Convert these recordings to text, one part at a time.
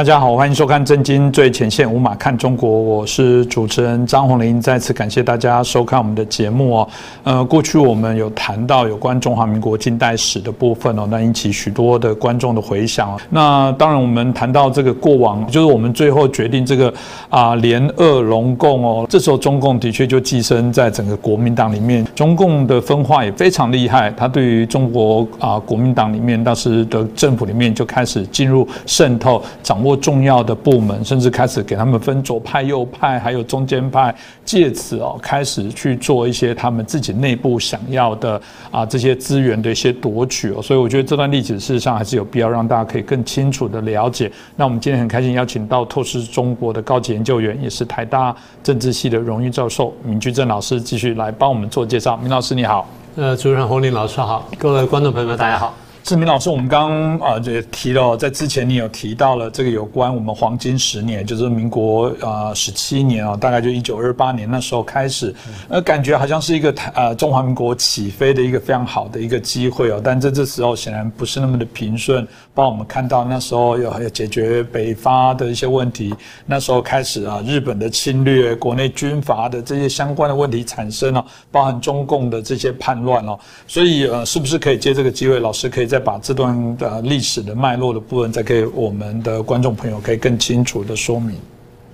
大家好，欢迎收看《震惊最前线》，无马看中国，我是主持人张宏林。再次感谢大家收看我们的节目哦。呃，过去我们有谈到有关中华民国近代史的部分哦，那引起许多的观众的回响。那当然，我们谈到这个过往，就是我们最后决定这个啊联俄容共哦，这时候中共的确就寄生在整个国民党里面，中共的分化也非常厉害。他对于中国啊国民党里面当时的政府里面就开始进入渗透掌。握重要的部门，甚至开始给他们分左派、右派，还有中间派，借此哦开始去做一些他们自己内部想要的啊这些资源的一些夺取哦。所以我觉得这段历史事实上还是有必要让大家可以更清楚的了解。那我们今天很开心邀请到透视中国的高级研究员，也是台大政治系的荣誉教授闵居正老师，继续来帮我们做介绍。闵老师你好，呃，主任洪林老师好，各位观众朋友们大家好。志明老师，我们刚啊也提了，在之前你有提到了这个有关我们黄金十年，就是民国啊十七年啊，大概就一九二八年那时候开始，呃，感觉好像是一个呃中华民国起飞的一个非常好的一个机会哦，但在这时候显然不是那么的平顺。帮我们看到那时候有有解决北伐的一些问题，那时候开始啊，日本的侵略、国内军阀的这些相关的问题产生了，包含中共的这些叛乱哦，所以呃，是不是可以借这个机会，老师可以在把这段的历史的脉络的部分，再给我们的观众朋友可以更清楚的说明？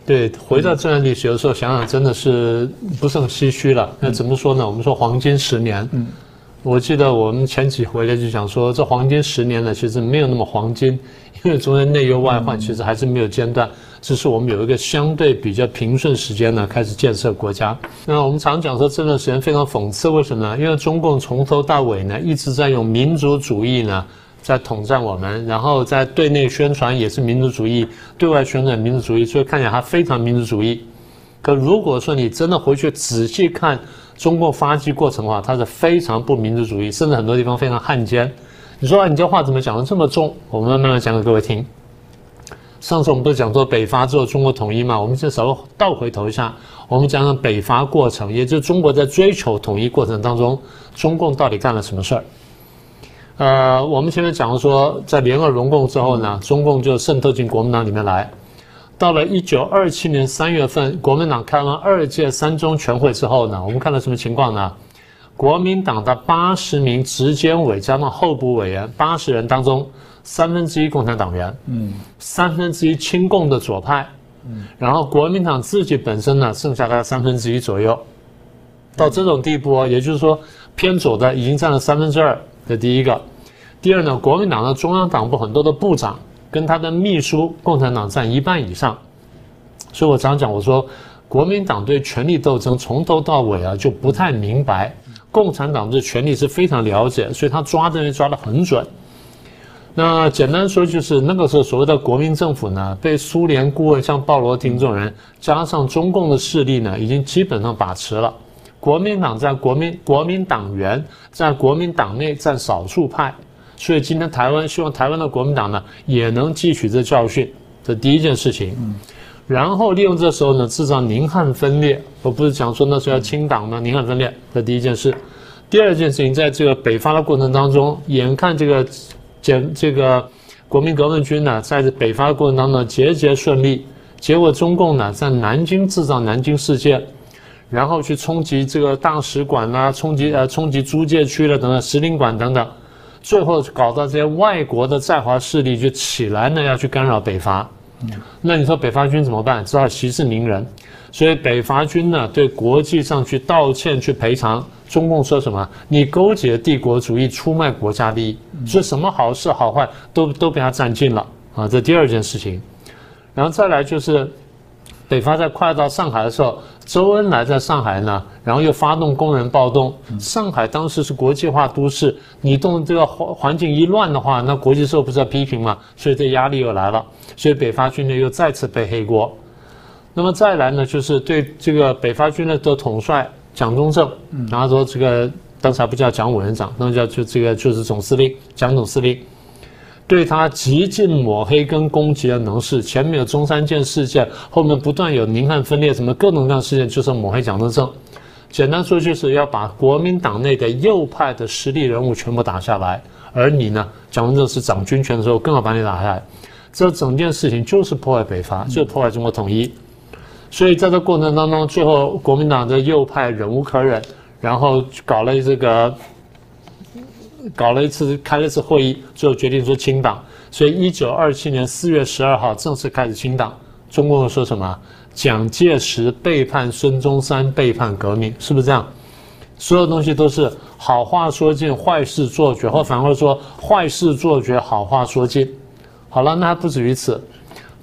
对，回到这段历史，有时候想想真的是不是很唏嘘了。那怎么说呢？我们说黄金十年，嗯。我记得我们前几回来就想说，这黄金十年呢，其实没有那么黄金，因为中间内忧外患，其实还是没有间断。只是我们有一个相对比较平顺时间呢，开始建设国家。那我们常讲说这段时间非常讽刺，为什么呢？因为中共从头到尾呢，一直在用民族主义呢，在统战我们，然后在对内宣传也是民族主义，对外宣传民族主义，所以看起来它非常民族主义。可如果说你真的回去仔细看，中共发迹过程的话，它是非常不民族主义，甚至很多地方非常汉奸。你说你这话怎么讲的这么重？我们慢慢讲给各位听。上次我们不是讲说北伐之后中国统一嘛？我们先稍微倒回头一下，我们讲讲北伐过程，也就是中国在追求统一过程当中，中共到底干了什么事儿？呃，我们前面讲说，在联俄容共之后呢，中共就渗透进国民党里面来。到了一九二七年三月份，国民党开完二届三中全会之后呢，我们看到什么情况呢？国民党的八十名直监委加上候补委员八十人当中，三分之一共产党员，嗯，三分之一亲共的左派，嗯，然后国民党自己本身呢，剩下大概三分之一左右，到这种地步啊，也就是说偏左的已经占了三分之二。这第一个，第二呢，国民党的中央党部很多的部长。跟他的秘书，共产党占一半以上，所以我常讲，我说国民党对权力斗争从头到尾啊就不太明白，共产党对权力是非常了解，所以他抓的人抓得很准。那简单说就是那个时候所谓的国民政府呢，被苏联顾问像鲍罗廷这种人，加上中共的势力呢，已经基本上把持了。国民党在国民国民党员在国民党内占少数派。所以今天台湾希望台湾的国民党呢也能汲取这教训，这第一件事情。然后利用这时候呢制造宁汉分裂，我不是讲说那时候要清党吗？宁汉分裂，这第一件事。第二件事情，在这个北伐的过程当中，眼看这个简这个国民革命军呢在北伐过程当中节节顺利，结果中共呢在南京制造南京事件，然后去冲击这个大使馆啦，冲击呃冲击租界区了等等，使领馆等等。最后搞到这些外国的在华势力就起来呢，要去干扰北伐。那你说北伐军怎么办？只好息事宁人。所以北伐军呢，对国际上去道歉、去赔偿。中共说什么？你勾结帝国主义，出卖国家利益，说什么好事好坏都都被他占尽了啊！这第二件事情。然后再来就是。北伐在快到上海的时候，周恩来在上海呢，然后又发动工人暴动。上海当时是国际化都市，你动这个环环境一乱的话，那国际社会不是要批评嘛？所以这压力又来了，所以北伐军呢又再次背黑锅。那么再来呢，就是对这个北伐军的的统帅蒋中正，然后说这个当时还不叫蒋委员长，那么叫就这个就是总司令蒋总司令。对他极尽抹黑跟攻击的能事，前面有中山舰事件，后面不断有宁汉分裂，什么各种各样事件，就是抹黑蒋中正。简单说，就是要把国民党内的右派的实力人物全部打下来。而你呢，蒋中正是掌军权的时候，更要把你打下来。这整件事情就是破坏北伐，就是破坏中国统一。所以在这过程当中，最后国民党的右派忍无可忍，然后搞了这个，搞了一次开了一次会议，最后决定说清党。所以一九二七年四月十二号正式开始清党。中共说什么？蒋介石背叛孙中山，背叛革命，是不是这样？所有东西都是好话说尽，坏事做绝，或反过来说坏事做绝，好话说尽。好了，那还不止于此。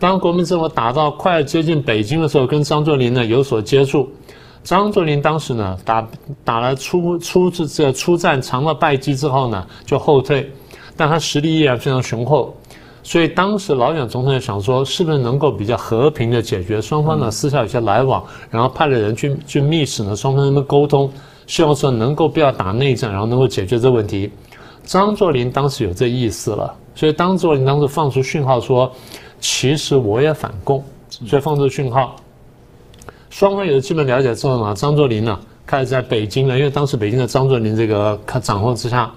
当国民政府打到快接近北京的时候，跟张作霖呢有所接触。张作霖当时呢打打了初初这这出战尝了败绩之后呢就后退，但他实力依然非常雄厚。所以当时老蒋总统也想说，是不是能够比较和平的解决双方呢私下有些来往，然后派了人去去密使呢双方能够沟通，希望说能够不要打内战，然后能够解决这问题。张作霖当时有这意思了，所以张作霖当时放出讯号说。其实我也反共，所以放出讯号。双方有了基本了解之后呢，张作霖呢开始在北京呢，因为当时北京的张作霖这个掌控之下，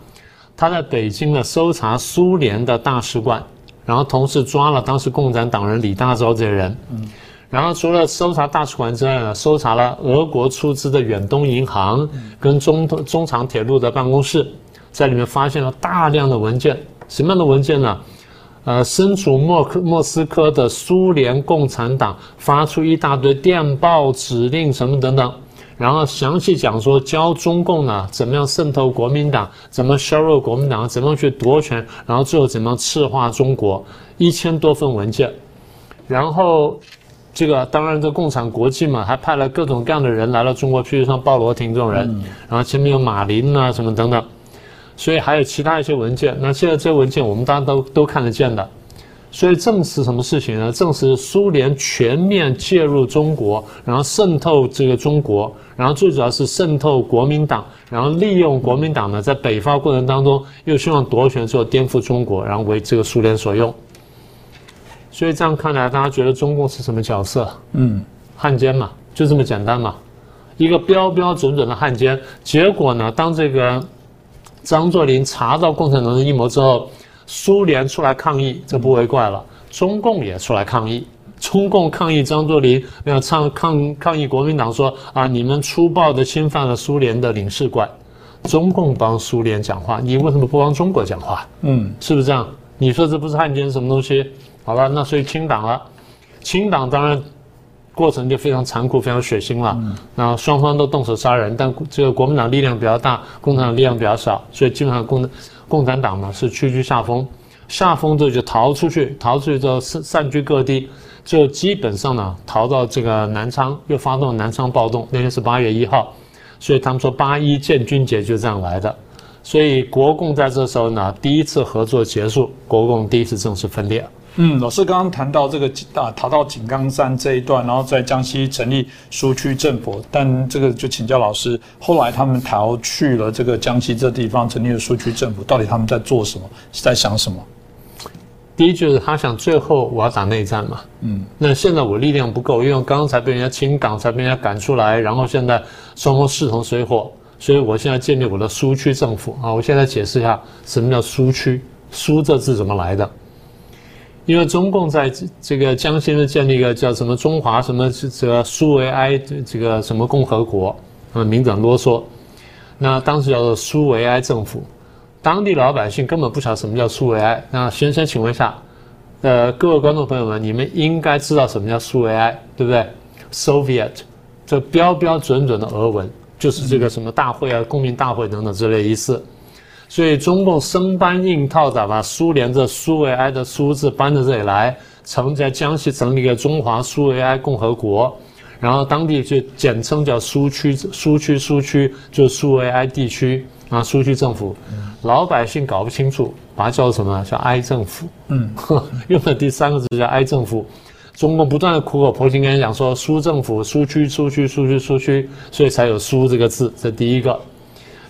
他在北京呢搜查苏联的大使馆，然后同时抓了当时共产党人李大钊这些人。嗯。然后除了搜查大使馆之外呢，搜查了俄国出资的远东银行跟中中长铁路的办公室，在里面发现了大量的文件。什么样的文件呢？呃，身处莫克莫斯科的苏联共产党发出一大堆电报指令什么等等，然后详细讲说教中共呢怎么样渗透国民党，怎么削弱国民党，怎么样去夺权，然后最后怎么样赤化中国，一千多份文件。然后这个当然这共产国际嘛，还派了各种各样的人来到中国，譬如像鲍罗廷这种人，然后前面有马林啊什么等等。所以还有其他一些文件，那现在这些文件我们大家都都看得见的，所以证实什么事情呢？证实苏联全面介入中国，然后渗透这个中国，然后最主要是渗透国民党，然后利用国民党呢在北伐过程当中又希望夺权之后颠覆中国，然后为这个苏联所用。所以这样看来，大家觉得中共是什么角色？嗯，汉奸嘛，就这么简单嘛，一个标标准准的汉奸。结果呢，当这个。张作霖查到共产党的阴谋之后，苏联出来抗议，这不为怪了。中共也出来抗议，中共抗议张作霖，要抗抗抗议国民党说啊，你们粗暴的侵犯了苏联的领事馆。中共帮苏联讲话，你为什么不帮中国讲话？嗯，是不是这样？你说这不是汉奸什么东西？好了，那所以清党了。清党当然。过程就非常残酷，非常血腥了。然后双方都动手杀人，但这个国民党力量比较大，共产党力量比较少，所以基本上共共产党呢是屈居下风。下风之后就逃出去，逃出去之后散散居各地，就基本上呢逃到这个南昌，又发动南昌暴动。那天是八月一号，所以他们说八一建军节就这样来的。所以国共在这时候呢第一次合作结束，国共第一次正式分裂。嗯，老师刚刚谈到这个啊，逃到井冈山这一段，然后在江西成立苏区政府，但这个就请教老师，后来他们逃去了这个江西这地方，成立了苏区政府，到底他们在做什么，是在想什么？第一就是他想最后我要打内战嘛，嗯，那现在我力量不够，因为刚才被人家清港，才被人家赶出来，然后现在双方势同水火，所以我现在建立我的苏区政府啊，我现在解释一下什么叫苏区，苏这字怎么来的？因为中共在这个江西呢建立一个叫什么中华什么这个苏维埃这个什么共和国，啊，名字啰嗦。那当时叫做苏维埃政府，当地老百姓根本不晓得什么叫苏维埃。那先生，请问一下，呃，各位观众朋友们，你们应该知道什么叫苏维埃，对不对？Soviet，这标标准准的俄文，就是这个什么大会啊、公民大会等等之类意思。所以中共生搬硬套的把苏联这苏维埃的苏字搬到这里来，曾在江西成立一个中华苏维埃共和国，然后当地就简称叫苏区苏区苏区，就苏维埃地区啊苏区政府，老百姓搞不清楚，把它叫什么叫埃政府，嗯，用的第三个字叫埃政府，中共不断的苦口婆心跟人讲说苏政府苏区苏区苏区苏区，所以才有苏这个字，这第一个。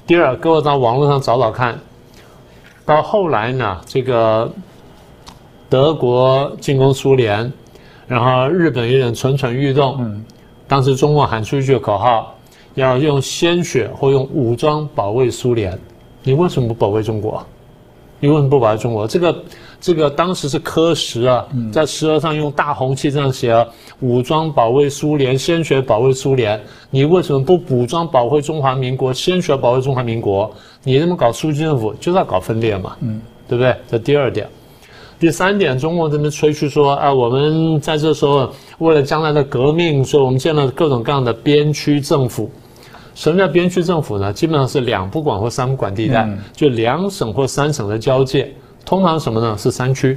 第二，各位到网络上找找看，到后来呢，这个德国进攻苏联，然后日本有点蠢蠢欲动。嗯，当时中共喊出一句口号，要用鲜血或用武装保卫苏联。你为什么不保卫中国？你为什么不保卫中国？这个这个当时是科石啊，在石额上用大红旗这样写啊，武装保卫苏联，鲜血保卫苏联。你为什么不武装保卫中华民国，鲜血保卫中华民国？你这么搞苏区政府，就是要搞分裂嘛，嗯，对不对？这第二点。第三点，中共这边吹嘘说啊，我们在这时候为了将来的革命，所以我们建了各种各样的边区政府。什么叫边区政府呢？基本上是两不管或三不管地带，就两省或三省的交界。通常什么呢？是山区，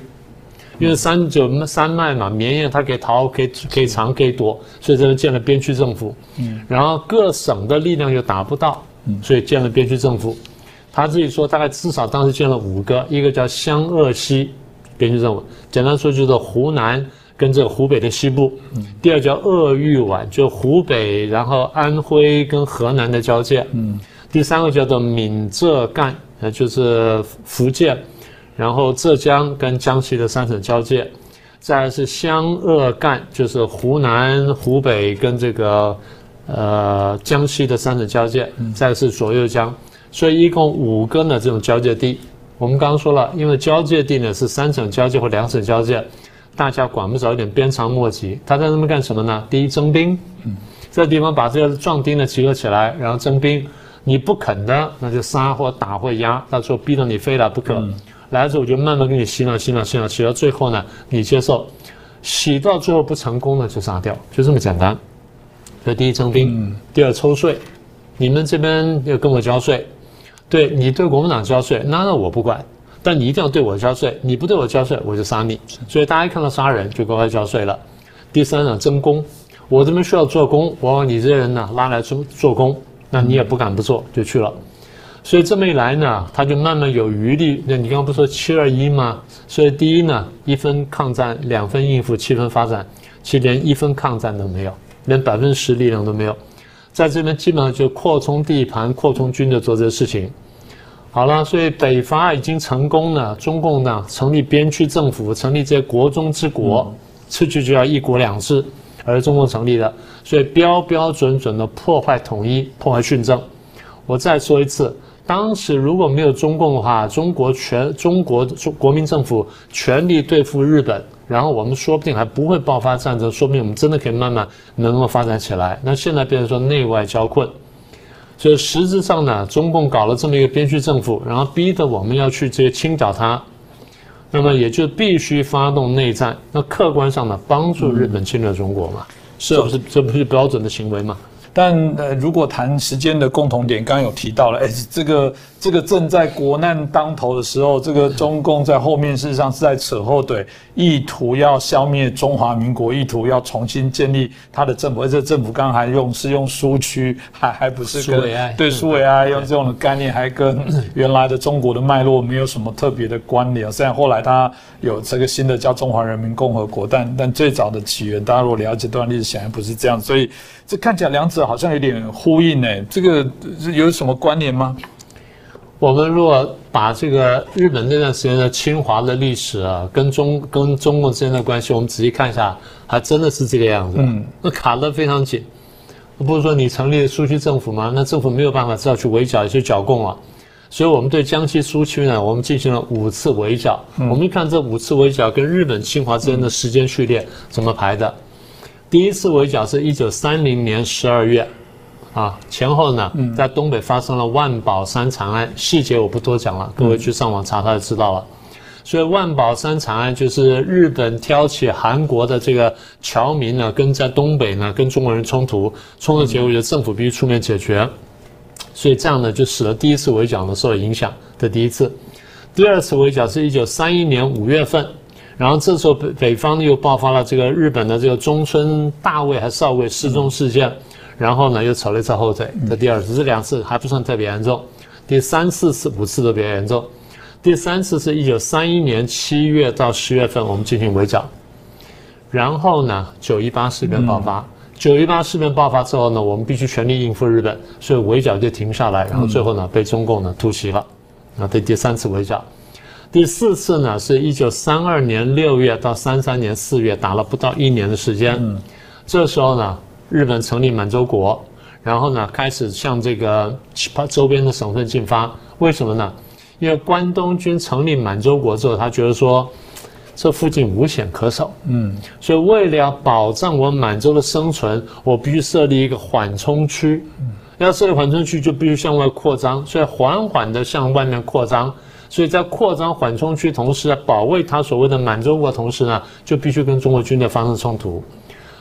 因为山就山脉嘛，绵延它可以逃，可以可以藏，可以躲，所以这边建了边区政府。嗯，然后各省的力量又达不到，所以建了边区政府。他自己说，大概至少当时建了五个，一个叫湘鄂西边区政府，简单说就是湖南。跟这个湖北的西部，第二叫鄂豫皖，就湖北，然后安徽跟河南的交界。嗯，第三个叫做闽浙赣，呃，就是福建，然后浙江跟江西的三省交界。再来是湘鄂赣，就是湖南、湖北跟这个呃江西的三省交界。再是左右江，所以一共五个呢这种交界地。我们刚刚说了，因为交界地呢是三省交界或两省交界。大家管不着一点鞭长莫及，他在那边干什么呢？第一征兵，嗯，这地方把这个壮丁呢集合起来，然后征兵。你不肯的，那就杀或打或压，到时候逼到你非来不可。来了之后，我就慢慢给你洗脑、洗脑、洗脑，洗到最后呢，你接受，洗到最后不成功了就杀掉，就这么简单。这第一征兵，第二抽税，你们这边要跟我交税，对你对国民党交税，那那我不管。但你一定要对我交税，你不对我交税，我就杀你。所以大家一看到杀人就乖乖交税了。第三呢，征工，我这边需要做工，我把你这些人呢拉来做做工，那你也不敢不做，就去了。所以这么一来呢，他就慢慢有余力。那你刚刚不说七二一吗？所以第一呢，一分抗战，两分应付，七分发展，其实连一分抗战都没有，连百分之十力量都没有，在这边基本上就扩充地盘、扩充军队做这些事情。好了，所以北伐已经成功了。中共呢成立边区政府，成立这些国中之国，次序就要一国两制，而中共成立的，所以标标准准的破坏统一，破坏训政。我再说一次，当时如果没有中共的话，中国全中国国民政府全力对付日本，然后我们说不定还不会爆发战争，说不定我们真的可以慢慢能够发展起来。那现在变成说内外交困。所以实质上呢，中共搞了这么一个边区政府，然后逼得我们要去这些清剿它，那么也就必须发动内战。那客观上呢，帮助日本侵略中国嘛，是不是？这不是标准的行为吗？但呃，如果谈时间的共同点，刚刚有提到了，哎，这个这个正在国难当头的时候，这个中共在后面事实上是在扯后腿，意图要消灭中华民国，意图要重新建立他的政府。而且政府刚刚还用是用苏区，还还不是苏维埃，对苏维埃用这种的概念，还跟原来的中国的脉络没有什么特别的关联。虽然后来他有这个新的叫中华人民共和国，但但最早的起源，大家如果了解这段历史，显然不是这样。所以这看起来两者。好像有点呼应呢，这个有什么关联吗？我们如果把这个日本那段时间的侵华的历史啊，跟中跟中共之间的关系，我们仔细看一下，还真的是这个样子。嗯，那卡得非常紧。不是说你成立苏区政府吗？那政府没有办法，知道去围剿一些剿共啊。所以我们对江西苏区呢，我们进行了五次围剿。我们一看这五次围剿跟日本侵华之间的时间序列怎么排的。第一次围剿是一九三零年十二月，啊，前后呢，在东北发生了万宝山惨案，细节我不多讲了，各位去上网查查就知道了。所以万宝山惨案就是日本挑起韩国的这个侨民呢，跟在东北呢跟中国人冲突，冲突结果就政府必须出面解决，所以这样呢就使得第一次围剿呢受影响的第一次。第二次围剿是一九三一年五月份。然后这时候北北方又爆发了这个日本的这个中村大尉还少尉失踪事件，然后呢又扯了一次后腿。这第二次，这两次还不算特别严重，第三四次五次都比较严重。第三次是一九三一年七月到十月份，我们进行围剿。然后呢，九一八事变爆发。九一八事变爆发之后呢，我们必须全力应付日本，所以围剿就停下来。然后最后呢，被中共呢突袭了。那这第三次围剿。第四次呢，是一九三二年六月到三三年四月，打了不到一年的时间。嗯，这时候呢，日本成立满洲国，然后呢，开始向这个其他周边的省份进发。为什么呢？因为关东军成立满洲国之后，他觉得说这附近无险可守，嗯，所以为了要保障我满洲的生存，我必须设立一个缓冲区。要设立缓冲区，就必须向外扩张，所以缓缓的向外面扩张。所以在扩张缓冲区同时，保卫他所谓的满洲国同时呢，就必须跟中国军队发生冲突。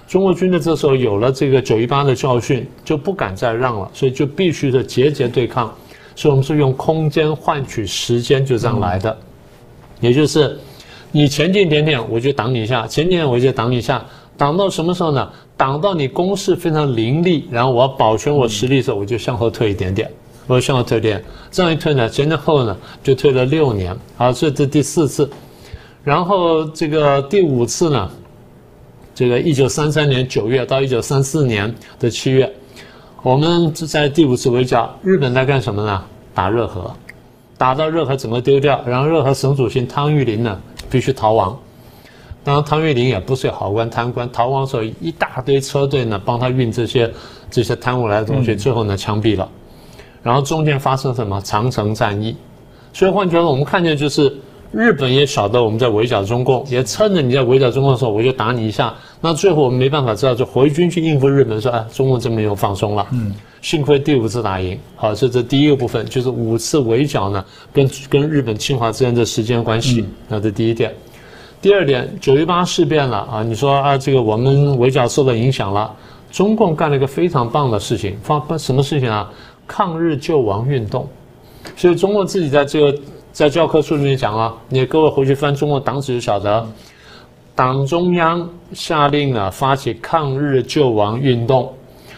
中国军队这时候有了这个九一八的教训，就不敢再让了，所以就必须的节节对抗。所以我们是用空间换取时间，就这样来的。也就是你前进一点点，我就挡你一下；前进点我就挡你一下。挡到什么时候呢？挡到你攻势非常凌厉，然后我要保全我实力的时候，我就向后退一点点。我向后退点，这样一退呢，前前后呢就退了六年。啊，这这第四次，然后这个第五次呢？这个一九三三年九月到一九三四年的七月，我们在第五次围剿，日本在干什么呢？打热河，打到热河整个丢掉，然后热河省主席汤玉麟呢必须逃亡。当然，汤玉麟也不是好官贪官，逃亡时候一大堆车队呢帮他运这些这些贪污来的东西，最后呢枪毙了。然后中间发生什么长城战役？所以换句话说，我们看见就是。日本也晓得我们在围剿中共，也趁着你在围剿中共的时候，我就打你一下。那最后我们没办法知道，就回军去应付日本，说哎，中共真没有放松了。嗯，幸亏第五次打赢。好，这这第一个部分就是五次围剿呢，跟跟日本侵华之间的时间关系。那这第一点。第二点，九一八事变了啊，你说啊，这个我们围剿受到影响了，中共干了一个非常棒的事情，发什么事情啊？抗日救亡运动。所以中共自己在这个。在教科书里面讲了，你各位回去翻中国党史就晓得，党中央下令了发起抗日救亡运动，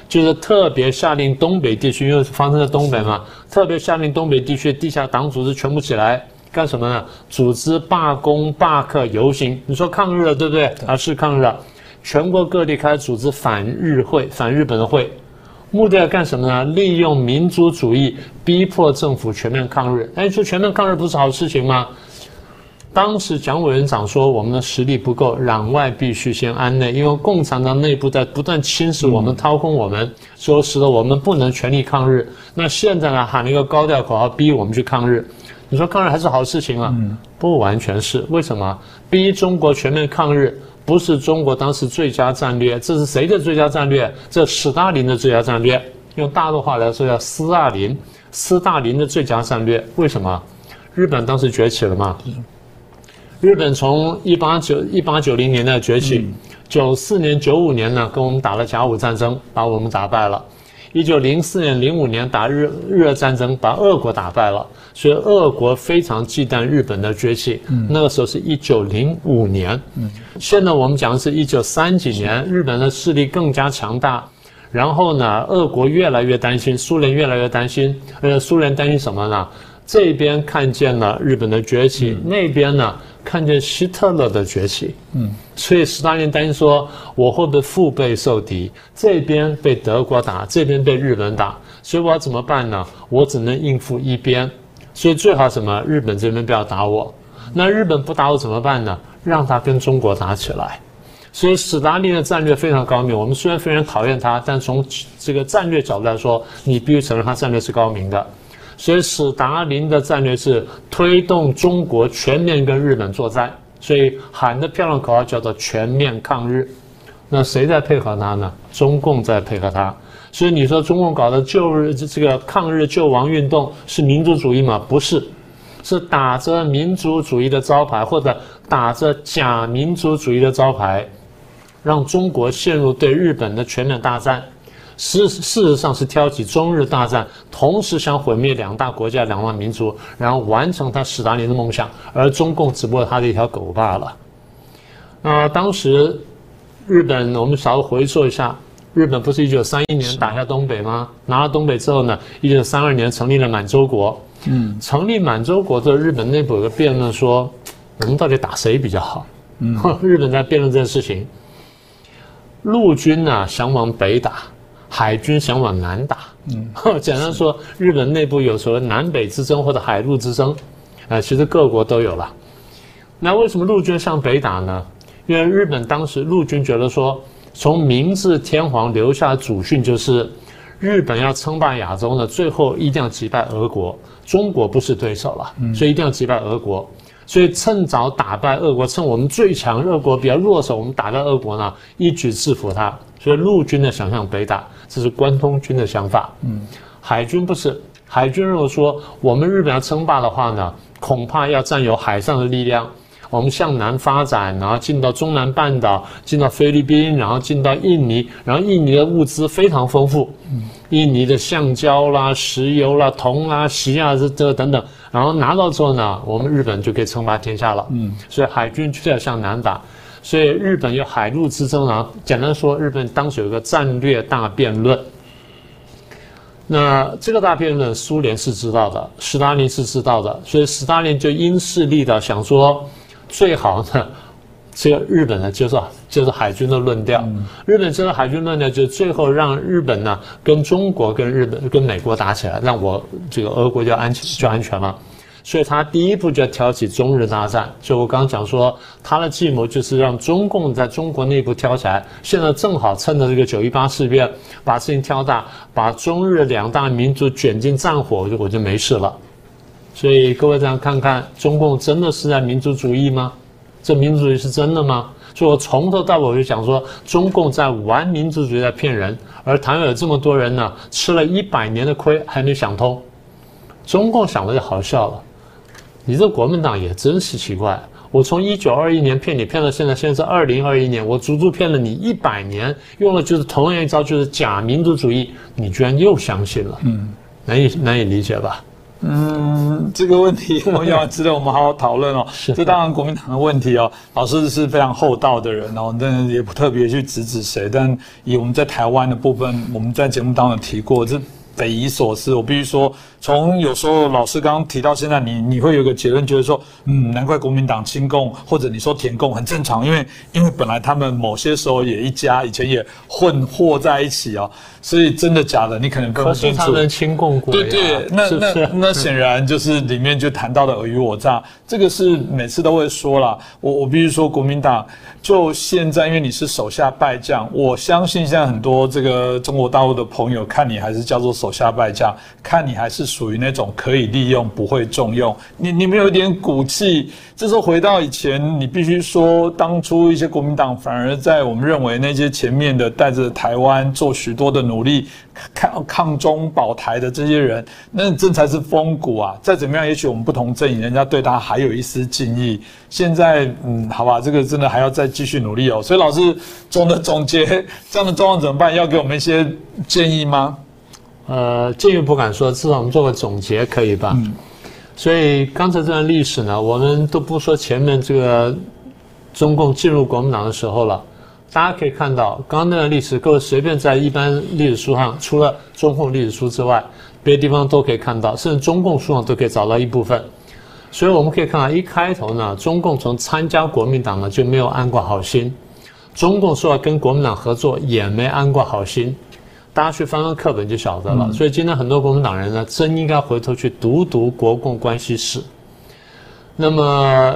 就是特别下令东北地区，因为发生在东北嘛，特别下令东北地区地下党组织全部起来干什么呢？组织罢工、罢课、游行。你说抗日了，对不对？啊，是抗日了，全国各地开始组织反日会、反日本的会。目的要干什么呢？利用民族主义逼迫政府全面抗日。哎，说全面抗日不是好事情吗？当时蒋委员长说，我们的实力不够，攘外必须先安内，因为共产党内部在不断侵蚀我们、掏空我们，说使得我们不能全力抗日。那现在呢，喊了一个高调口号，逼我们去抗日。你说抗日还是好事情啊？不完全是。为什么？逼中国全面抗日。不是中国当时最佳战略，这是谁的最佳战略？这斯大林的最佳战略。用大陆话来说，叫斯大林，斯大林的最佳战略。为什么？日本当时崛起了嘛？日本从一八九一八九零年代崛起，九四年九五年呢，跟我们打了甲午战争，把我们打败了。一九零四年、零五年打日日俄战争，把俄国打败了，所以俄国非常忌惮日本的崛起。那个时候是一九零五年，现在我们讲的是一九三几年，日本的势力更加强大，然后呢，俄国越来越担心，苏联越来越担心。呃，苏联担心什么呢？这边看见了日本的崛起，那边呢？看见希特勒的崛起，嗯，所以斯大林担心说，我会不会腹背受敌？这边被德国打，这边被日本打，所以我要怎么办呢？我只能应付一边，所以最好什么？日本这边不要打我，那日本不打我怎么办呢？让他跟中国打起来。所以斯大林的战略非常高明。我们虽然非常讨厌他，但从这个战略角度来说，你必须承认他战略是高明的。所以，斯大林的战略是推动中国全面跟日本作战，所以喊的漂亮口号叫做“全面抗日”。那谁在配合他呢？中共在配合他。所以你说中共搞的救日这个抗日救亡运动是民族主义吗？不是，是打着民族主义的招牌，或者打着假民族主义的招牌，让中国陷入对日本的全面大战。事事实上是挑起中日大战，同时想毁灭两大国家、两大民族，然后完成他史达林的梦想，而中共只不过他的一条狗罢了。那当时日本，我们稍微回溯一下，日本不是一九三一年打下东北吗？拿了东北之后呢，一九三二年成立了满洲国。嗯，成立满洲国之后，日本内部有个辩论说，我们到底打谁比较好？嗯，日本在辩论这件事情，陆军呢想往北打。海军想往南打，嗯，简单说，日本内部有所谓南北之争或者海陆之争，啊，其实各国都有了。那为什么陆军向北打呢？因为日本当时陆军觉得说，从明治天皇留下的祖训就是，日本要称霸亚洲呢，最后一定要击败俄国。中国不是对手了，所以一定要击败俄国。所以趁早打败俄国，趁我们最强，俄国比较弱手，我们打败俄国呢，一举制服他。所以陆军的想向北打，这是关东军的想法。嗯，海军不是，海军如果说我们日本要称霸的话呢，恐怕要占有海上的力量。我们向南发展，然后进到中南半岛，进到菲律宾，然后进到印尼，然后印尼的物资非常丰富，印尼的橡胶啦、石油啦、铜啦、锡啊这这等等，然后拿到之后呢，我们日本就可以称霸天下了。嗯，所以海军就要向南打，所以日本有海陆之争啊。简单说，日本当时有一个战略大辩论。那这个大辩论，苏联是知道的，斯大林是知道的，所以斯大林就因势利导，想说。最好呢，这个日本呢，就是就是海军的论调。日本这个海军论调，就最后让日本呢跟中国、跟日本、跟美国打起来，让我这个俄国就安全就安全了。所以他第一步就要挑起中日大战。就我刚刚讲说，他的计谋就是让中共在中国内部挑起来。现在正好趁着这个九一八事变，把事情挑大，把中日两大民族卷进战火，我就我就没事了。所以各位这样看看，中共真的是在民族主义吗？这民族主义是真的吗？所以我从头到尾我就讲说，中共在玩民族主义，在骗人。而台湾有这么多人呢，吃了一百年的亏还没想通。中共想的就好笑了，你这国民党也真是奇怪。我从一九二一年骗你骗到现在，现在是二零二一年，我足足骗了你一百年，用了就是同样一招，就是假民族主义，你居然又相信了？嗯，难以难以理解吧？嗯，这个问题 我要值得我们好好讨论哦。是这当然国民党的问题哦。老师是非常厚道的人哦，但也不特别去指指谁。但以我们在台湾的部分，我们在节目当中提过，这匪夷所思。我必须说。从有时候老师刚刚提到现在，你你会有个结论，就是说，嗯，难怪国民党亲共或者你说舔共很正常，因为因为本来他们某些时候也一家，以前也混和在一起啊，所以真的假的你可能分不清楚。他们亲共过对对，那那 那显然就是里面就谈到的尔虞我诈，这个是每次都会说了。我我必须说，国民党就现在，因为你是手下败将，我相信现在很多这个中国大陆的朋友看你还是叫做手下败将，看你还是。属于那种可以利用不会重用，你你们有一点骨气。这时候回到以前，你必须说，当初一些国民党反而在我们认为那些前面的带着台湾做许多的努力，抗抗中保台的这些人，那这才是风骨啊！再怎么样，也许我们不同阵营，人家对他还有一丝敬意。现在，嗯，好吧，这个真的还要再继续努力哦。所以老师总的总结，这样的状况怎么办？要给我们一些建议吗？呃，建议不敢说，至少我们做个总结可以吧？嗯。所以刚才这段历史呢，我们都不说前面这个中共进入国民党的时候了。大家可以看到，刚刚那段历史，各位随便在一般历史书上，除了中共历史书之外，别的地方都可以看到，甚至中共书上都可以找到一部分。所以我们可以看到，一开头呢，中共从参加国民党呢就没有安过好心，中共说要跟国民党合作也没安过好心。大家去翻翻课本就晓得了。所以今天很多国民党人呢，真应该回头去读读国共关系史。那么，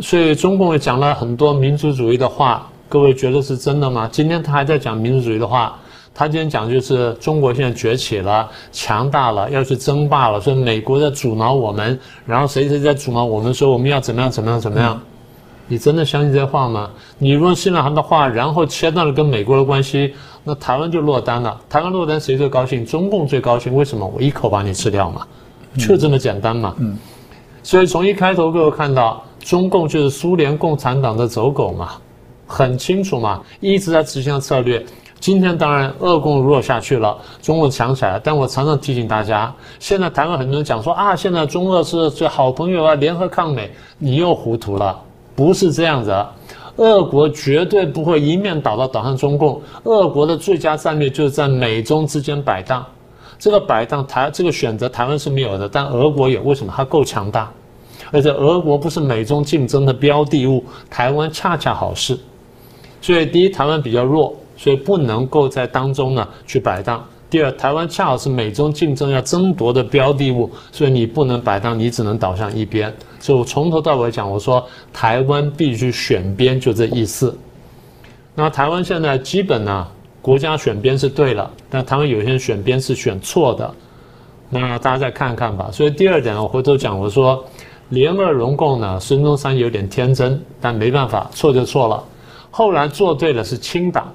所以中共也讲了很多民族主义的话，各位觉得是真的吗？今天他还在讲民族主义的话，他今天讲就是中国现在崛起了，强大了，要去争霸了，说美国在阻挠我们，然后谁谁在阻挠我们，说我们要怎么样怎么样怎么样。你真的相信这话吗？你如果信了他的话，然后切断了跟美国的关系，那台湾就落单了。台湾落单谁最高兴？中共最高兴。为什么？我一口把你吃掉嘛，就这么简单嘛。嗯。所以从一开头各位看到，中共就是苏联共产党的走狗嘛，很清楚嘛，一直在执行策略。今天当然俄共弱下去了，中共强起来了。但我常常提醒大家，现在台湾很多人讲说啊，现在中俄是最好朋友啊，联合抗美，你又糊涂了。不是这样子，俄国绝对不会一面倒的倒向中共。俄国的最佳战略就是在美中之间摆荡。这个摆荡台这个选择台湾是没有的，但俄国有。为什么？它够强大，而且俄国不是美中竞争的标的物，台湾恰恰好是。所以第一，台湾比较弱，所以不能够在当中呢去摆荡。第二，台湾恰好是美中竞争要争夺的标的物，所以你不能摆荡，你只能倒向一边。所以我从头到尾讲，我说台湾必须选边，就这意思。那台湾现在基本呢，国家选边是对了，但台湾有些人选边是选错的。那大家再看看吧。所以第二点呢，我回头讲，我说联俄容共呢，孙中山有点天真，但没办法，错就错了。后来做对了是清党，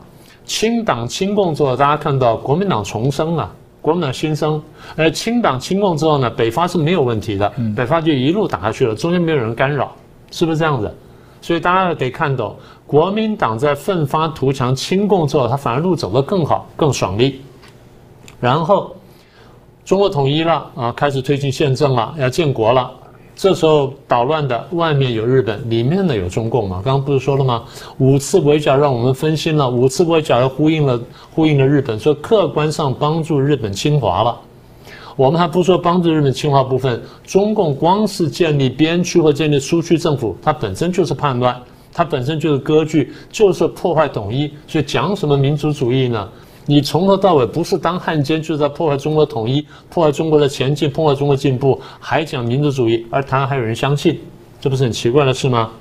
清党清共之后，大家看到国民党重生了，国民党新生。而清党清共之后呢，北伐是没有问题的，北伐就一路打下去了，中间没有人干扰，是不是这样子？所以大家得看到，国民党在奋发图强清共之后，他反而路走得更好、更爽利。然后，中国统一了啊，开始推进宪政了，要建国了。这时候捣乱的外面有日本，里面呢有中共嘛？刚刚不是说了吗？五次围剿让我们分心了，五次围剿又呼应了呼应了日本，说客观上帮助日本侵华了。我们还不说帮助日本侵华部分，中共光是建立边区或建立苏区政府，它本身就是叛乱，它本身就是割据，就是破坏统一。所以讲什么民族主义呢？你从头到尾不是当汉奸，就是在破坏中国统一，破坏中国的前进，破坏中国进步，还讲民族主义，而台湾还有人相信，这不是很奇怪的事吗？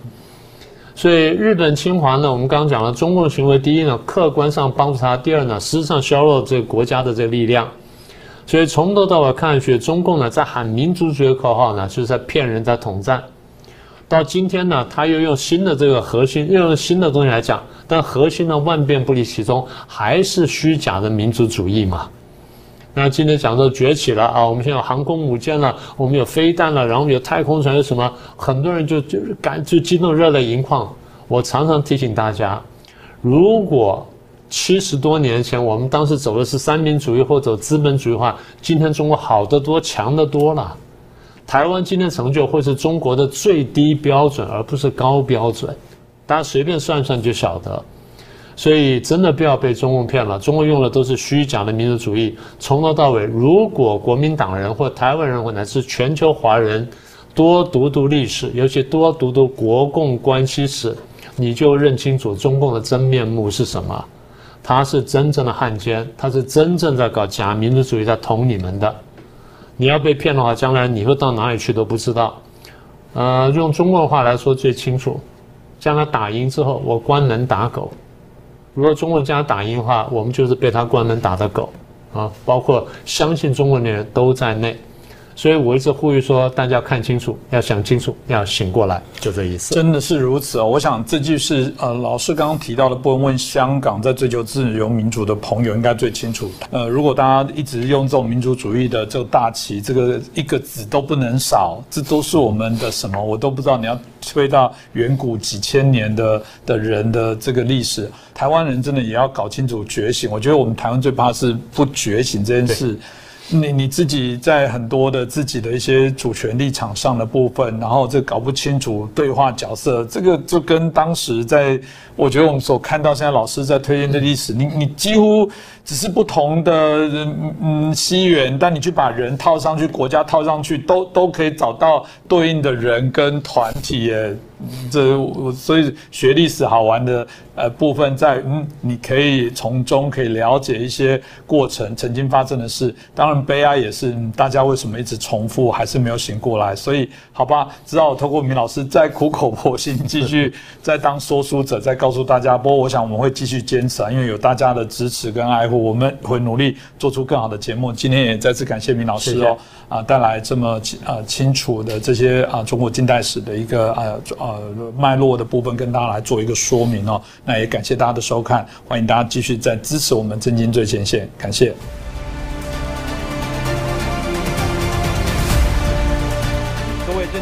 所以日本侵华呢，我们刚刚讲了，中共行为第一呢，客观上帮助他；第二呢，实质上削弱这个国家的这个力量。所以从头到尾看下去，中共呢在喊民族主义口号呢，就是在骗人，在统战。到今天呢，他又用新的这个核心，又用新的东西来讲，但核心呢万变不离其宗，还是虚假的民族主义嘛。那今天讲到崛起了啊，我们现在有航空母舰了，我们有飞弹了，然后有太空船，有什么？很多人就就感就激动热泪盈眶。我常常提醒大家，如果七十多年前，我们当时走的是三民主义或者资本主义化。今天中国好得多，强得多了。台湾今天成就会是中国的最低标准，而不是高标准。大家随便算算就晓得。所以真的不要被中共骗了，中国用的都是虚假的民族主义。从头到尾，如果国民党人或台湾人或乃至全球华人多读读历史，尤其多读读国共关系史，你就认清楚中共的真面目是什么。他是真正的汉奸，他是真正在搞假民族主义，在捅你们的。你要被骗的话，将来你会到哪里去都不知道。呃，用中国话来说最清楚，将来打赢之后，我关门打狗。如果中国将来打赢的话，我们就是被他关门打的狗啊，包括相信中国的人都在内。所以我一直呼吁说，大家要看清楚，要想清楚，要醒过来，就这意思。真的是如此哦！我想这句是呃，老师刚刚提到的，不问香港在追求自由民主的朋友应该最清楚。呃，如果大家一直用这种民族主义的这个大旗，这个一个字都不能少，这都是我们的什么？我都不知道。你要推到远古几千年的的人的这个历史，台湾人真的也要搞清楚觉醒。我觉得我们台湾最怕是不觉醒这件事。你你自己在很多的自己的一些主权立场上的部分，然后这搞不清楚对话角色，这个就跟当时在，我觉得我们所看到现在老师在推荐的历史，你你几乎只是不同的嗯西元，但你去把人套上去，国家套上去，都都可以找到对应的人跟团体耶。这所以学历史好玩的呃部分在嗯，你可以从中可以了解一些过程曾经发生的事。当然悲哀也是大家为什么一直重复还是没有醒过来。所以好吧，只好透过明老师再苦口婆心继续 再当说书者，再告诉大家。不过我想我们会继续坚持啊，因为有大家的支持跟爱护，我们会努力做出更好的节目。今天也再次感谢明老师哦啊，带来这么啊清楚的这些啊中国近代史的一个啊啊。呃，脉络的部分跟大家来做一个说明哦。那也感谢大家的收看，欢迎大家继续再支持我们震惊最前线，感谢。